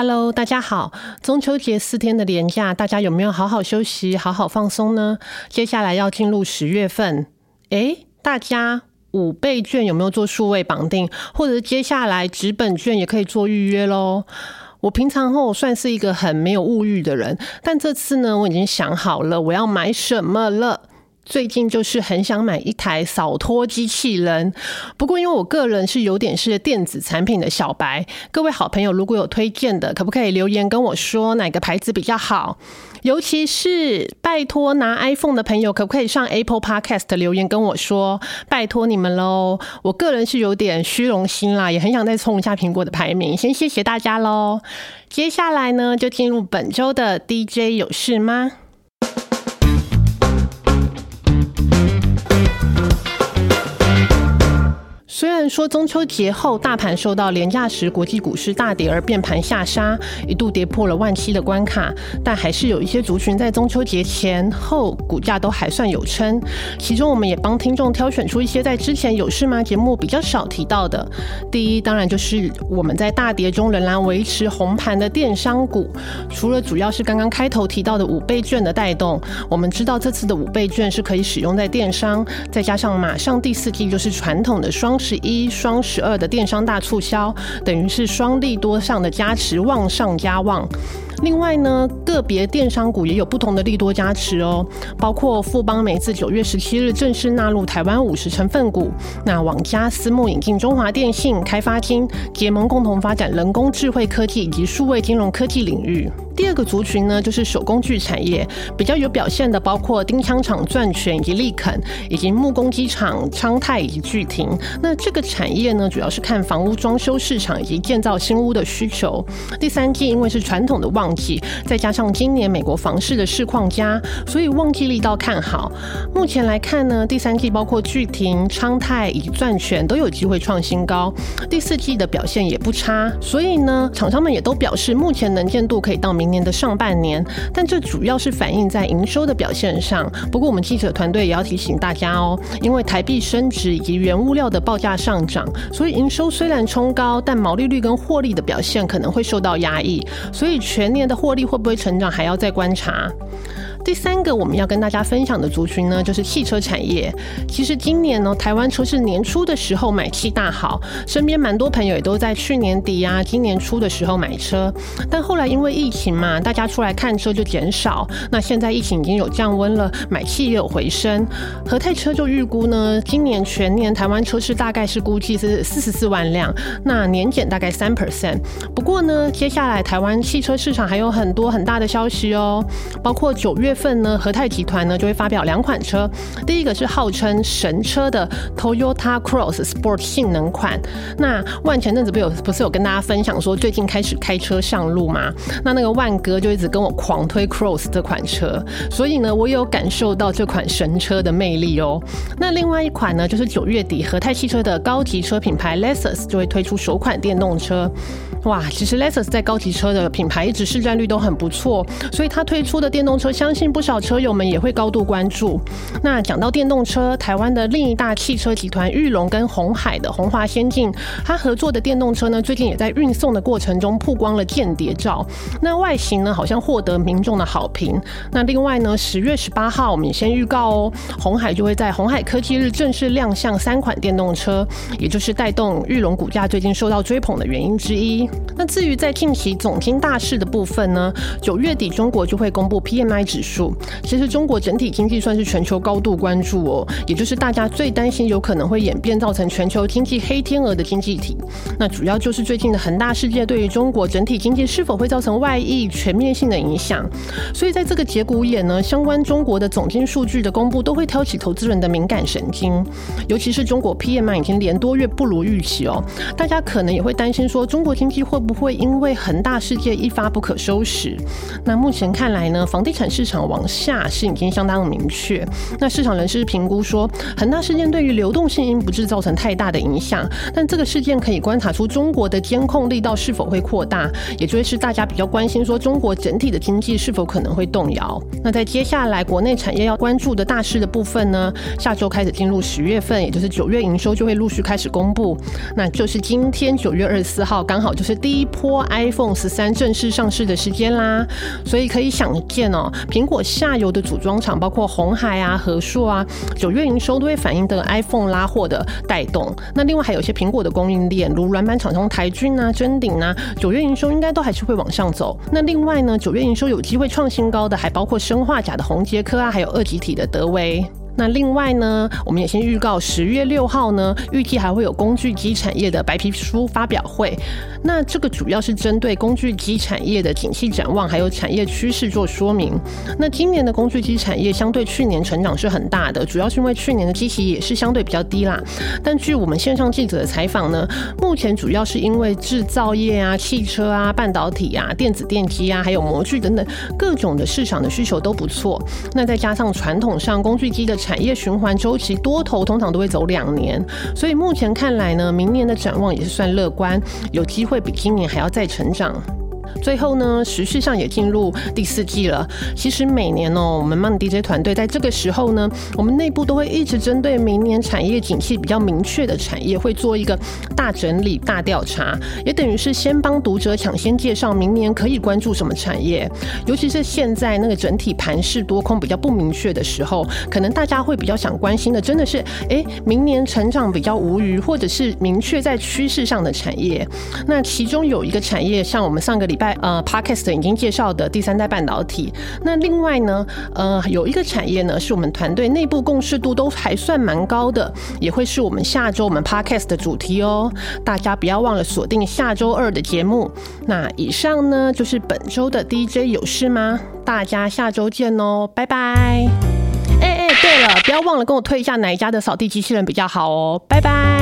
Hello，大家好！中秋节四天的连假，大家有没有好好休息、好好放松呢？接下来要进入十月份，诶，大家五倍券有没有做数位绑定？或者接下来纸本券也可以做预约喽？我平常后算是一个很没有物欲的人，但这次呢，我已经想好了我要买什么了。最近就是很想买一台扫拖机器人，不过因为我个人是有点是电子产品的小白，各位好朋友如果有推荐的，可不可以留言跟我说哪个牌子比较好？尤其是拜托拿 iPhone 的朋友，可不可以上 Apple Podcast 留言跟我说？拜托你们喽！我个人是有点虚荣心啦，也很想再冲一下苹果的排名。先谢谢大家喽！接下来呢，就进入本周的 DJ 有事吗？说中秋节后大盘受到廉价时国际股市大跌而变盘下杀，一度跌破了万七的关卡，但还是有一些族群在中秋节前后股价都还算有撑。其中我们也帮听众挑选出一些在之前有事吗节目比较少提到的。第一，当然就是我们在大跌中仍然维持红盘的电商股。除了主要是刚刚开头提到的五倍券的带动，我们知道这次的五倍券是可以使用在电商，再加上马上第四季就是传统的双。十一双十二的电商大促销，等于是双利多上的加持，旺上加旺。另外呢，个别电商股也有不同的利多加持哦，包括富邦美自九月十七日正式纳入台湾五十成分股，那网家私募引进中华电信、开发金，结盟共同发展人工智慧科技以及数位金融科技领域。第二个族群呢，就是手工具产业，比较有表现的包括钉枪厂钻泉以及利肯，以及木工机厂昌泰以及巨庭。那这个产业呢，主要是看房屋装修市场以及建造新屋的需求。第三季因为是传统的旺季，再加上今年美国房市的市况佳，所以旺季力道看好。目前来看呢，第三季包括巨庭、昌泰以及钻泉都有机会创新高。第四季的表现也不差，所以呢，厂商们也都表示目前能见度可以到明。年的上半年，但这主要是反映在营收的表现上。不过，我们记者团队也要提醒大家哦，因为台币升值以及原物料的报价上涨，所以营收虽然冲高，但毛利率跟获利的表现可能会受到压抑。所以全年的获利会不会成长，还要再观察。第三个我们要跟大家分享的族群呢，就是汽车产业。其实今年呢，台湾车市年初的时候买气大好，身边蛮多朋友也都在去年底啊、今年初的时候买车。但后来因为疫情嘛，大家出来看车就减少。那现在疫情已经有降温了，买气也有回升。和泰车就预估呢，今年全年台湾车市大概是估计是四十四万辆，那年减大概三 percent。不过呢，接下来台湾汽车市场还有很多很大的消息哦，包括九月。份呢，和泰集团呢就会发表两款车，第一个是号称神车的 Toyota Cross Sport 性能款。那万前阵子不有不是有跟大家分享说最近开始开车上路吗？那那个万哥就一直跟我狂推 Cross 这款车，所以呢，我有感受到这款神车的魅力哦。那另外一款呢，就是九月底和泰汽车的高级车品牌 Lexus 就会推出首款电动车。哇，其实 Lexus 在高级车的品牌一直市占率都很不错，所以它推出的电动车，相信。不少车友们也会高度关注。那讲到电动车，台湾的另一大汽车集团玉龙跟红海的红华先进，它合作的电动车呢，最近也在运送的过程中曝光了间谍照。那外形呢，好像获得民众的好评。那另外呢，十月十八号，我们也先预告哦，红海就会在红海科技日正式亮相三款电动车，也就是带动玉龙股价最近受到追捧的原因之一。那至于在近期总经大事的部分呢，九月底中国就会公布 PMI 指数。其实中国整体经济算是全球高度关注哦，也就是大家最担心有可能会演变造成全球经济黑天鹅的经济体。那主要就是最近的恒大事件对于中国整体经济是否会造成外溢全面性的影响。所以在这个节骨眼呢，相关中国的总经数据的公布都会挑起投资人的敏感神经，尤其是中国 PMI 已经连多月不如预期哦，大家可能也会担心说中国经济会不会因为恒大事件一发不可收拾。那目前看来呢，房地产市场。往下是已经相当明确。那市场人士评估说，恒大事件对于流动性应不致造成太大的影响，但这个事件可以观察出中国的监控力道是否会扩大，也就是大家比较关心说中国整体的经济是否可能会动摇。那在接下来国内产业要关注的大事的部分呢，下周开始进入十月份，也就是九月营收就会陆续开始公布。那就是今天九月二十四号，刚好就是是第一波 iPhone 十三正式上市的时间啦。所以可以想见哦，苹果下游的组装厂，包括红海啊、和硕啊，九月营收都会反映的 iPhone 拉货的带动。那另外还有一些苹果的供应链，如软板厂商台军啊、臻鼎啊，九月营收应该都还是会往上走。那另外呢，九月营收有机会创新高的，还包括生化甲的宏杰科啊，还有二级体的德威。那另外呢，我们也先预告十月六号呢，预计还会有工具机产业的白皮书发表会。那这个主要是针对工具机产业的景气展望，还有产业趋势做说明。那今年的工具机产业相对去年成长是很大的，主要是因为去年的机器也是相对比较低啦。但据我们线上记者的采访呢，目前主要是因为制造业啊、汽车啊、半导体啊、电子电机啊，还有模具等等各种的市场的需求都不错。那再加上传统上工具机的产产业循环周期多头通常都会走两年，所以目前看来呢，明年的展望也是算乐观，有机会比今年还要再成长。最后呢，时序上也进入第四季了。其实每年哦，我们 m DJ 团队在这个时候呢，我们内部都会一直针对明年产业景气比较明确的产业，会做一个大整理、大调查，也等于是先帮读者抢先介绍明年可以关注什么产业。尤其是现在那个整体盘势多空比较不明确的时候，可能大家会比较想关心的，真的是哎，明年成长比较无余，或者是明确在趋势上的产业。那其中有一个产业，像我们上个礼。拜呃，Podcast 已经介绍的第三代半导体。那另外呢，呃，有一个产业呢，是我们团队内部共识度都还算蛮高的，也会是我们下周我们 Podcast 的主题哦。大家不要忘了锁定下周二的节目。那以上呢，就是本周的 DJ 有事吗？大家下周见哦，拜拜。哎哎，对了，不要忘了跟我推一下哪一家的扫地机器人比较好哦，拜拜。